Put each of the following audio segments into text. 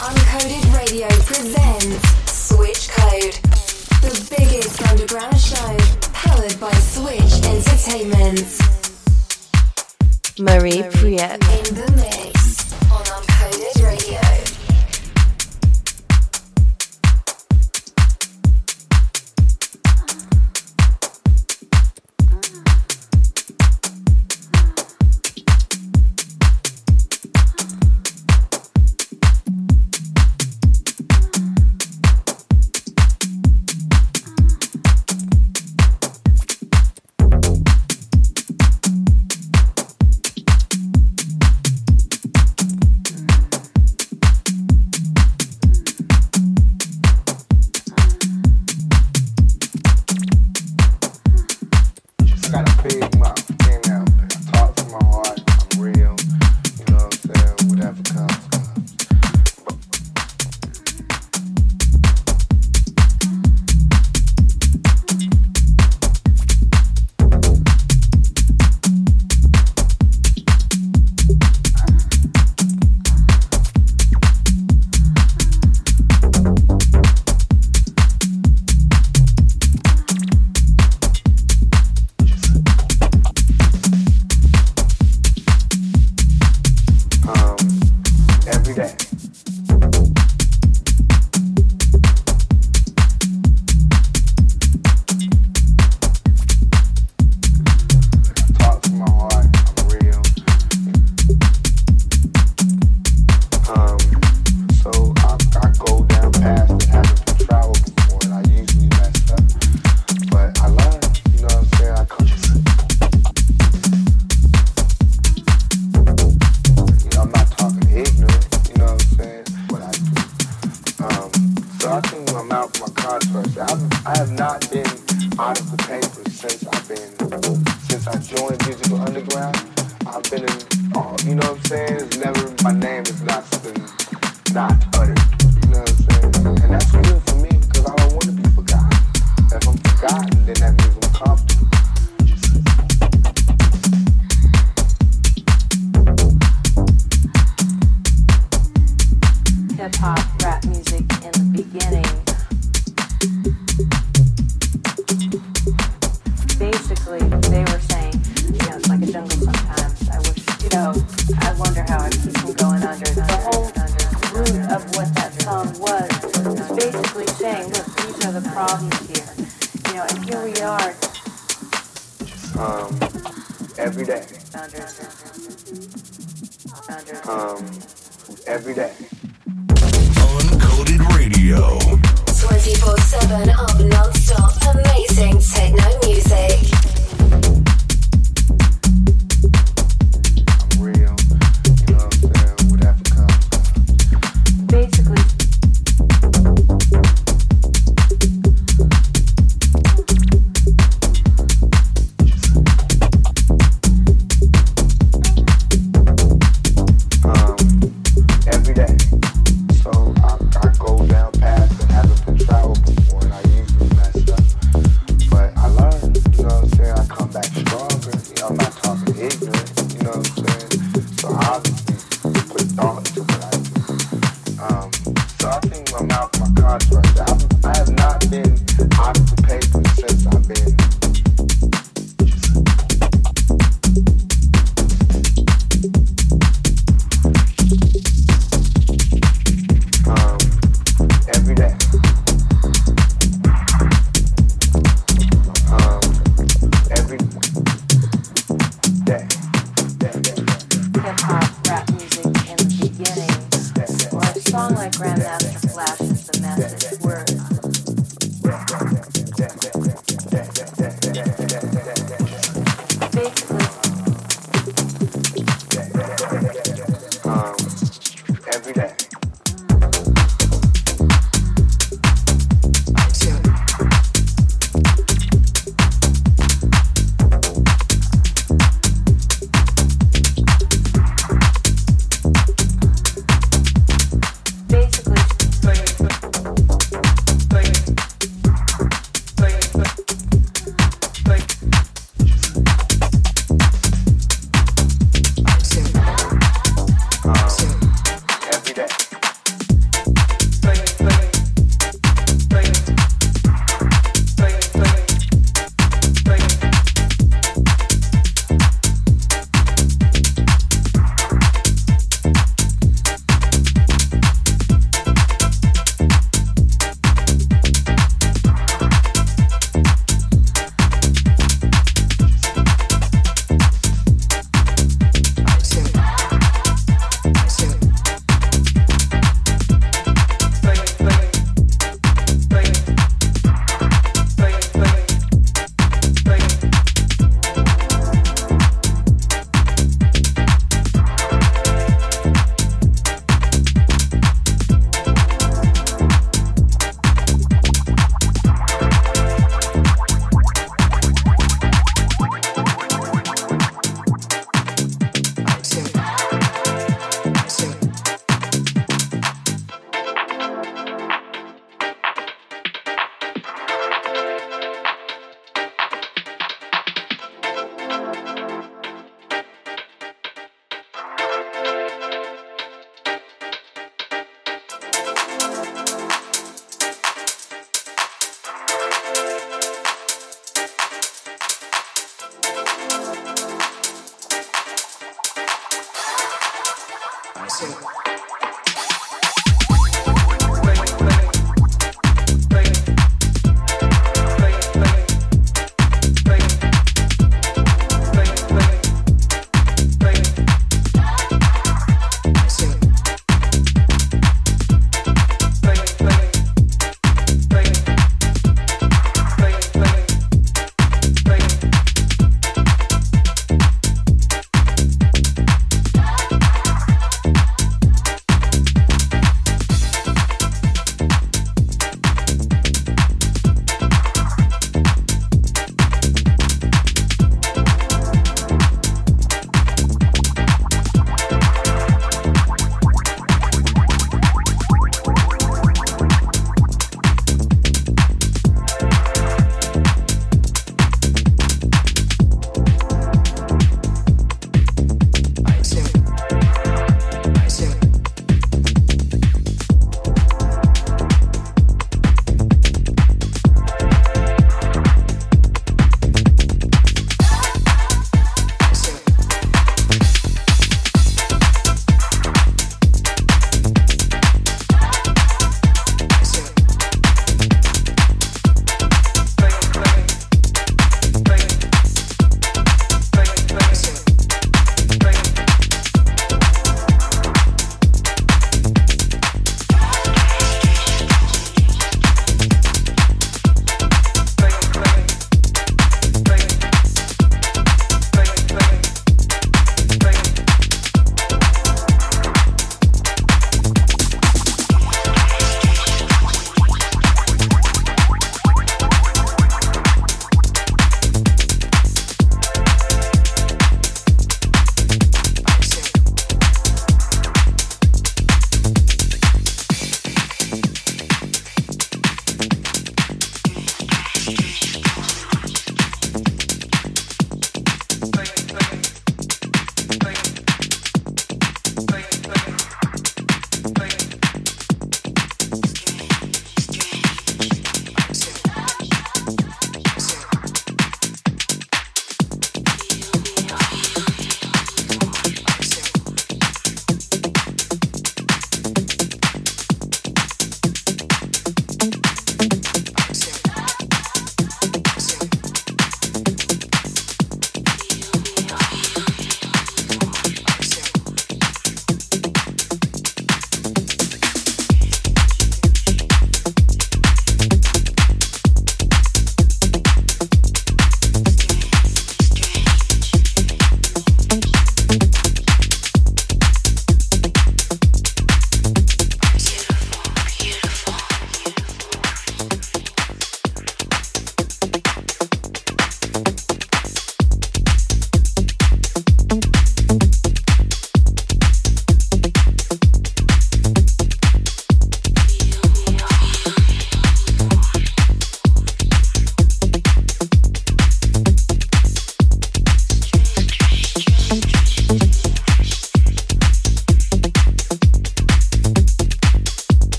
Uncoded Radio presents Switch Code, the biggest underground show powered by Switch Entertainment. Marie, Marie Prieux in the mix on Uncoded Radio.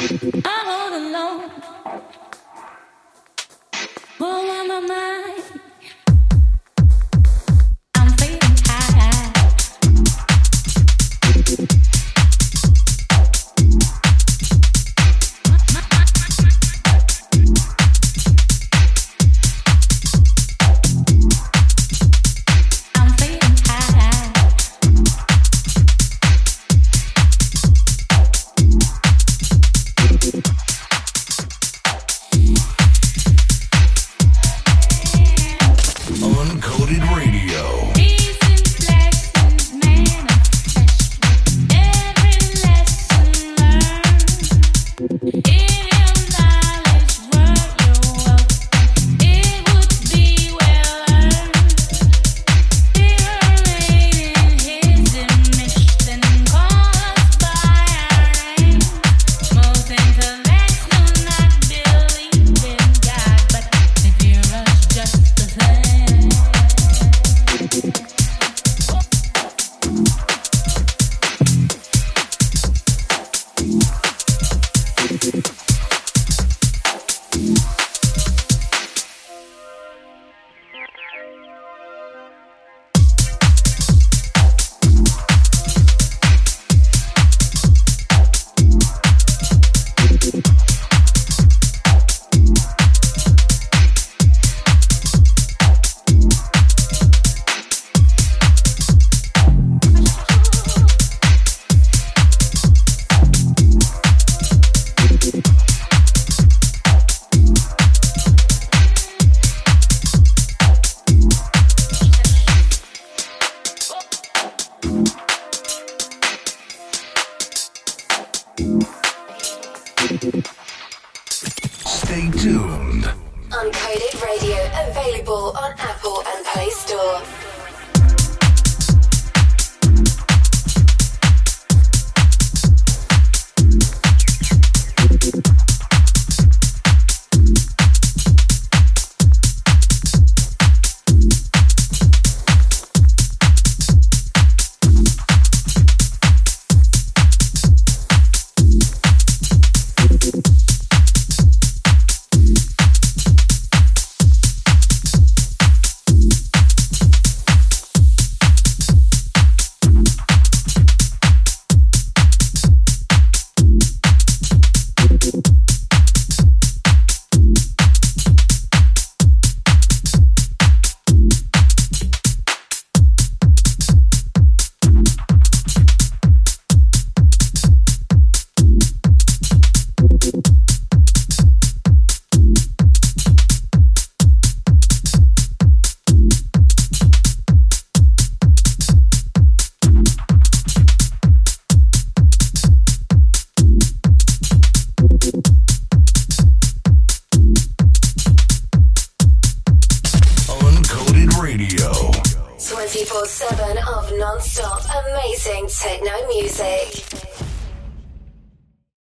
I'm all alone. All on my mind.